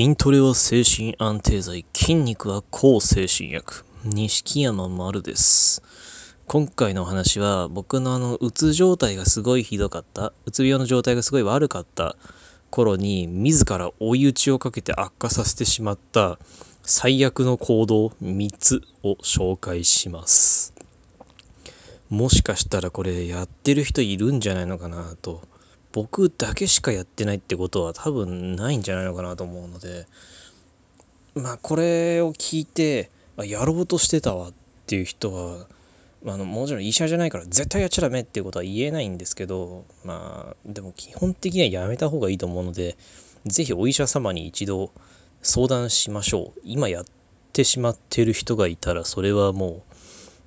筋トレは精神安定剤、筋肉は抗精神薬。錦山丸です。今回のお話は僕のあの、うつ状態がすごいひどかった、うつ病の状態がすごい悪かった頃に、自ら追い打ちをかけて悪化させてしまった最悪の行動3つを紹介します。もしかしたらこれやってる人いるんじゃないのかなと。僕だけしかやってないってことは多分ないんじゃないのかなと思うのでまあこれを聞いてあやろうとしてたわっていう人はあのもちろん医者じゃないから絶対やっちゃダメっていうことは言えないんですけどまあでも基本的にはやめた方がいいと思うので是非お医者様に一度相談しましょう。今やってしまってる人がいたらそれはもう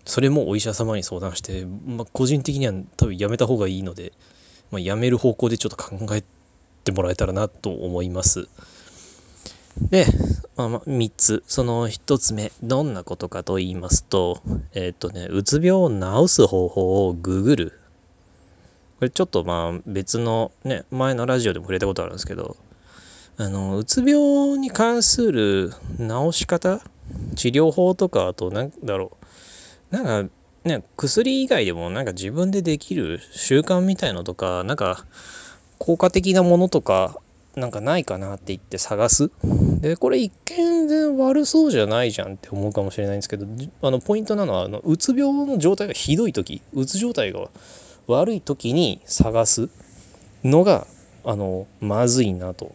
それもお医者様に相談して、まあ、個人的には多分やめた方がいいのでまあ、やめる方向でちょっと考えてもらえたらなと思います。で、まあ、ま3つ。その1つ目、どんなことかと言いますと、えっ、とね、うつ病を治す方法をググる。これちょっとまあ別のね、前のラジオでも触れたことあるんですけど、あの、うつ病に関する治し方？治療法とか、あと、なんだろう。なんか、ね、薬以外でもなんか自分でできる習慣みたいのとかなんか効果的なものとかなんかないかなって言って探す。でこれ一見全然悪そうじゃないじゃんって思うかもしれないんですけどあのポイントなのはあのうつ病の状態がひどい時うつ状態が悪い時に探すのがあのまずいなと。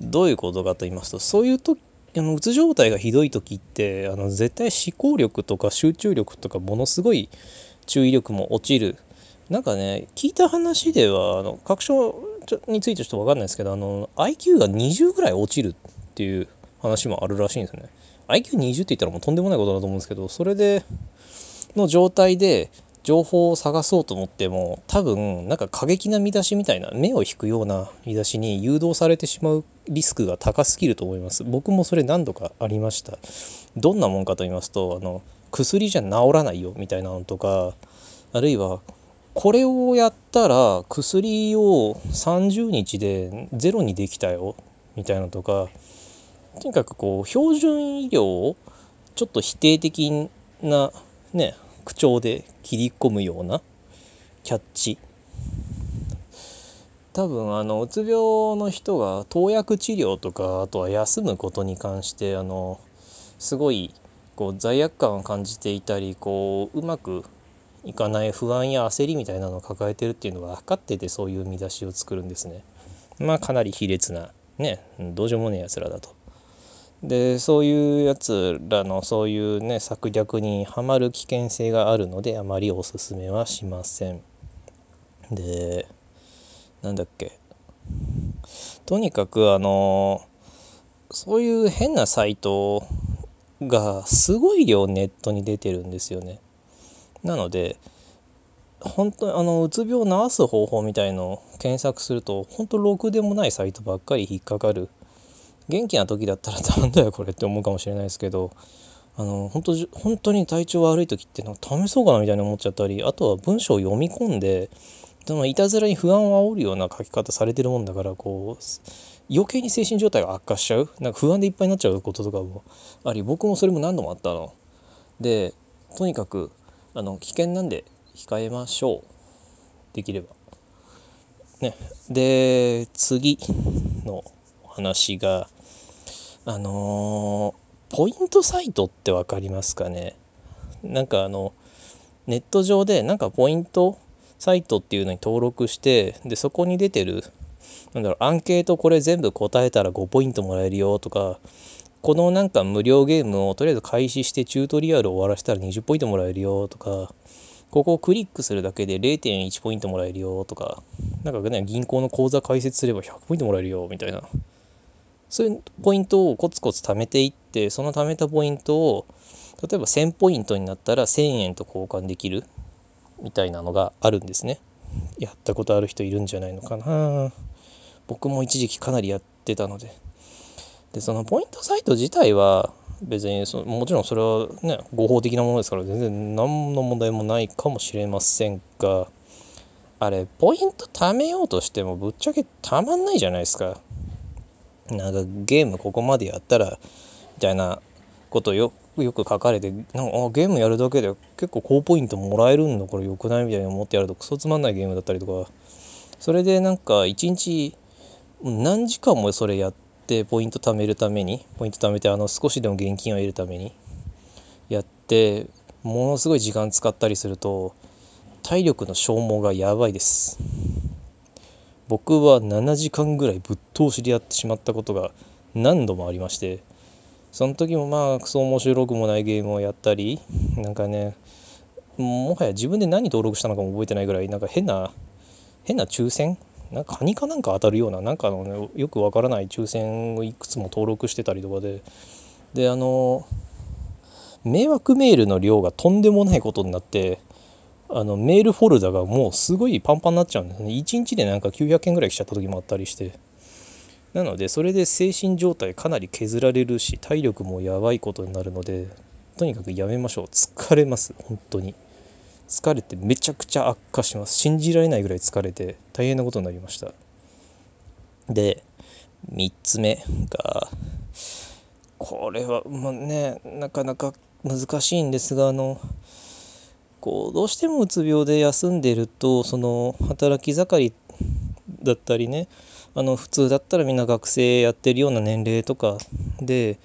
どういうことかと言いますとそういう時あのうつ状態がひどい時ってあの絶対思考力とか集中力とかものすごい注意力も落ちる。なんかね聞いた話ではあの確証についてちょっと分かんないですけどあの IQ が20ぐらい落ちるっていう話もあるらしいんですね。IQ20 って言ったらもうとんでもないことだと思うんですけどそれでの状態で情報を探そうと思っても多分なんか過激な見出しみたいな目を引くような見出しに誘導されてしまうリスクが高すぎると思います。僕もそれ何度かありました。どんなもんかと言いますとあの薬じゃ治らないよみたいなのとかあるいはこれをやったら薬を30日でゼロにできたよみたいなのとかとにかくこう標準医療をちょっと否定的なね口調で切り込むようなキャッチ多分あのうつ病の人が投薬治療とかあとは休むことに関してあのすごいこう罪悪感を感じていたりこううまくいかない不安や焦りみたいなのを抱えてるっていうのが分かっててそういう見出しを作るんですね。まあかなり卑劣なねどうしようもねえやつらだと。でそういうやつらのそういうね策略にはまる危険性があるのであまりおすすめはしません。でなんだっけ？とにかくあのそういう変なサイトがすごい量ネットに出てるんですよね。なので本当あのうつ病を治す方法みたいのを検索すると本当ろくでもないサイトばっかり引っかかる元気な時だったら なんだよこれって思うかもしれないですけどあの本当本当に体調悪い時ってなんか試そうかなみたいに思っちゃったりあとは文章を読み込んでそのいたずらに不安を煽るような書き方されてるもんだからこう余計に精神状態が悪化しちゃう？なんか不安でいっぱいになっちゃうこととかもあり僕もそれも何度もあったの。でとにかくあの危険なんで控えましょうできれば。ね、で次の話があのー、ポイントサイトって分かりますかね？なんかあのネット上でなんかポイントサイトっていうのに登録してでそこに出てるなんだろうアンケートこれ全部答えたら5ポイントもらえるよとかこのなんか無料ゲームをとりあえず開始してチュートリアルを終わらせたら20ポイントもらえるよとかここをクリックするだけで0.1ポイントもらえるよとかなんかね銀行の口座開設すれば100ポイントもらえるよみたいな。そういうポイントをコツコツ貯めていってその貯めたポイントを例えば1000ポイントになったら1000円と交換できる。みたいなのがあるんですね。やったことある人いるんじゃないのかな。僕も一時期かなりやってたので。でそのポイントサイト自体は別にそもちろんそれはね合法的なものですから全然何の問題もないかもしれませんがあれポイント貯めようとしてもぶっちゃけたまんないじゃないですか。なんかゲームここまでやったらみたいなことよよく書かれてなんかあゲームやるだけで結構高ポイントもらえるんだこれよくないみたいに思ってやるとクソつまんないゲームだったりとか。それでなんか一日何時間もそれやってポイント貯めるためにポイント貯めてあの少しでも現金を得るためにやってものすごい時間使ったりすると体力の消耗がやばいです。僕は7時間ぐらいぶっ通しでやってしまったことが何度もありましてその時もまあクソ面白くもないゲームをやったりなんかねもはや自分で何登録したのかも覚えてないぐらいなんか変な変な抽選？なんかカニかなんか当たるようななんかの、ね、よくわからない抽選をいくつも登録してたりとかで。であの迷惑メールの量がとんでもないことになってあのメールフォルダがもうすごいパンパンになっちゃうんですね。1日でなんか900件ぐらい来ちゃった時もあったりして。なのでそれで精神状態かなり削られるし体力もやばいことになるのでとにかくやめましょう。疲れます本当に。疲れてめちゃくちゃ悪化します。信じられないぐらい疲れて大変なことになりました。で3つ目がこれはまあねなかなか難しいんですがあのこうどうしてもうつ病で休んでるとその働き盛りってだったりねあの普通だったらみんな学生やってるような年齢とかで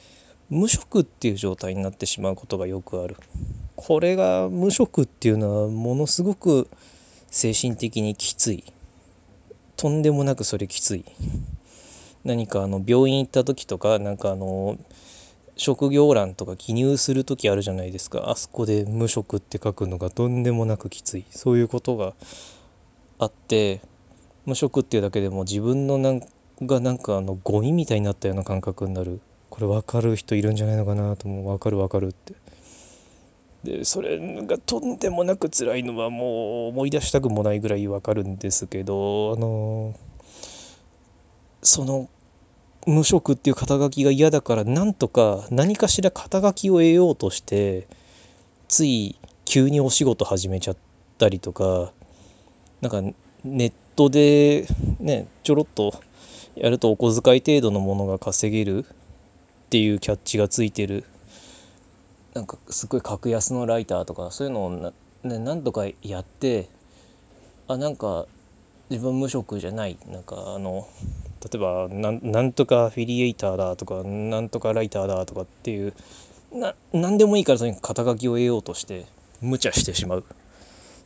無職っていう状態になってしまうことがよくある。これが無職っていうのはものすごく精神的にきつい。とんでもなくそれきつい。何かあの病院行った時とかなんかあの職業欄とか記入する時あるじゃないですかあそこで無職って書くのがとんでもなくきついそういうことがあって無職っていうだけでも自分のなんがなんかあのゴミみたいになったような感覚になる。これ分かる人いるんじゃないのかなと思う。分かる分かるって。でそれがとんでもなく辛いのはもう思い出したくもないぐらい分かるんですけどあのその無職っていう肩書きが嫌だからなんとか何かしら肩書きを得ようとしてつい急にお仕事始めちゃったりとかなんかネットでねちょろっとやるとお小遣い程度のものが稼げるっていうキャッチがついてる。なんかすごい格安のライターとかそういうのをな、ね、何とかやってあなんか自分無職じゃない。なんかあの例えばなんとかアフィリエイターだとかなんとかライターだとかっていうな何でもいいからとにかく肩書きを得ようとして無茶してしまう。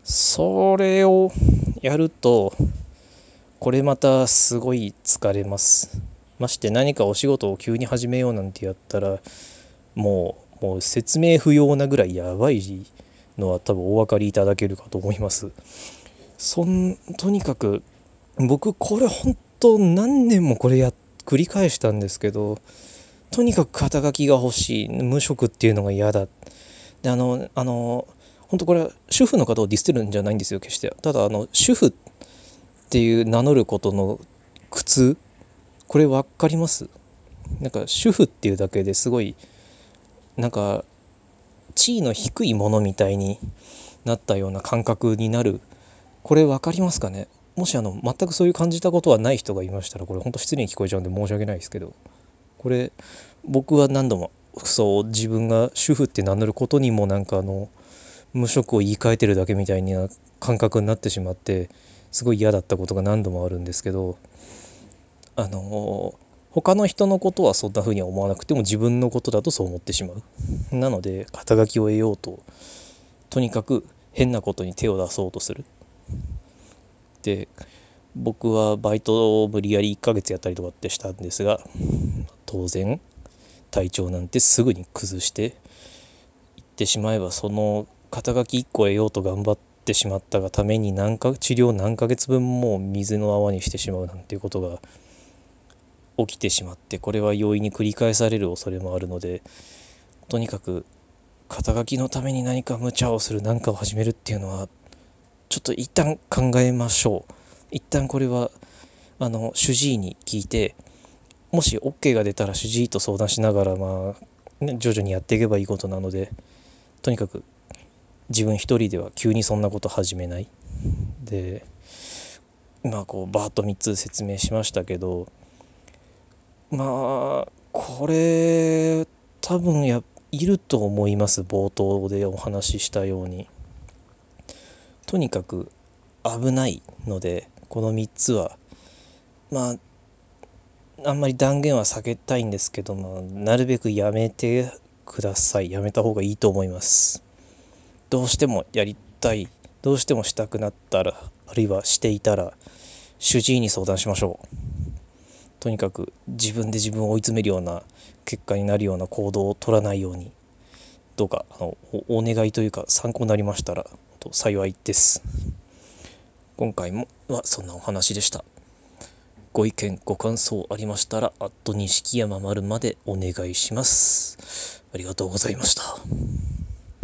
それをやるとこれまたすごい疲れます。まして何かお仕事を急に始めようなんてやったらもうもう説明不要なぐらいやばいのは多分お分かりいただけるかと思います。そんとにかく僕これ本当何年もこれや繰り返したんですけどとにかく肩書きが欲しい無職っていうのが嫌だ。であのあの本当これは主婦の方をディスってるんじゃないんですよ決して。ただあの主婦っていう名乗ることの苦痛？これ分かります？なんか主婦っていうだけですごいなんか地位の低いものみたいになったような感覚になる。これ分かりますかね？もしあの全くそういう感じたことはない人がいましたらこれほんと失礼に聞こえちゃうんで申し訳ないですけど。これ僕は何度もそう自分が主婦って名乗ることにもなんかあの無職を言い換えてるだけみたいな感覚になってしまってすごい嫌だったことが何度もあるんですけどあの他の人のことはそんな風には思わなくても自分のことだとそう思ってしまう。なので肩書きを得ようととにかく変なことに手を出そうとする。で僕はバイトを無理やり1ヶ月やったりとかってしたんですが当然体調なんてすぐに崩していってしまえばその肩書き1個得ようと頑張ってしまったがために何か治療何ヶ月分も水の泡にしてしまうなんていうことが起きてしまってこれは容易に繰り返される恐れもあるのでとにかく肩書きのために何か無茶をする何かを始めるっていうのはちょっと一旦考えましょう。一旦これはあの主治医に聞いてもし OK が出たら主治医と相談しながらまあ、徐々にやっていけばいいことなのでとにかく自分一人では急にそんなこと始めない。で今こうバーッと3つ説明しましたけどまあこれ多分やいると思います冒頭でお話ししたように。とにかく危ないのでこの3つはまああんまり断言は避けたいんですけどもなるべくやめてください。やめた方がいいと思います。どうしてもやりたいどうしてもしたくなったらあるいはしていたら主治医に相談しましょう。とにかく自分で自分を追い詰めるような結果になるような行動を取らないように。どうかあのお願いというか参考になりましたら幸いです。今回もはそんなお話でした。ご意見ご感想ありましたら錦山丸までお願いします。ありがとうございました。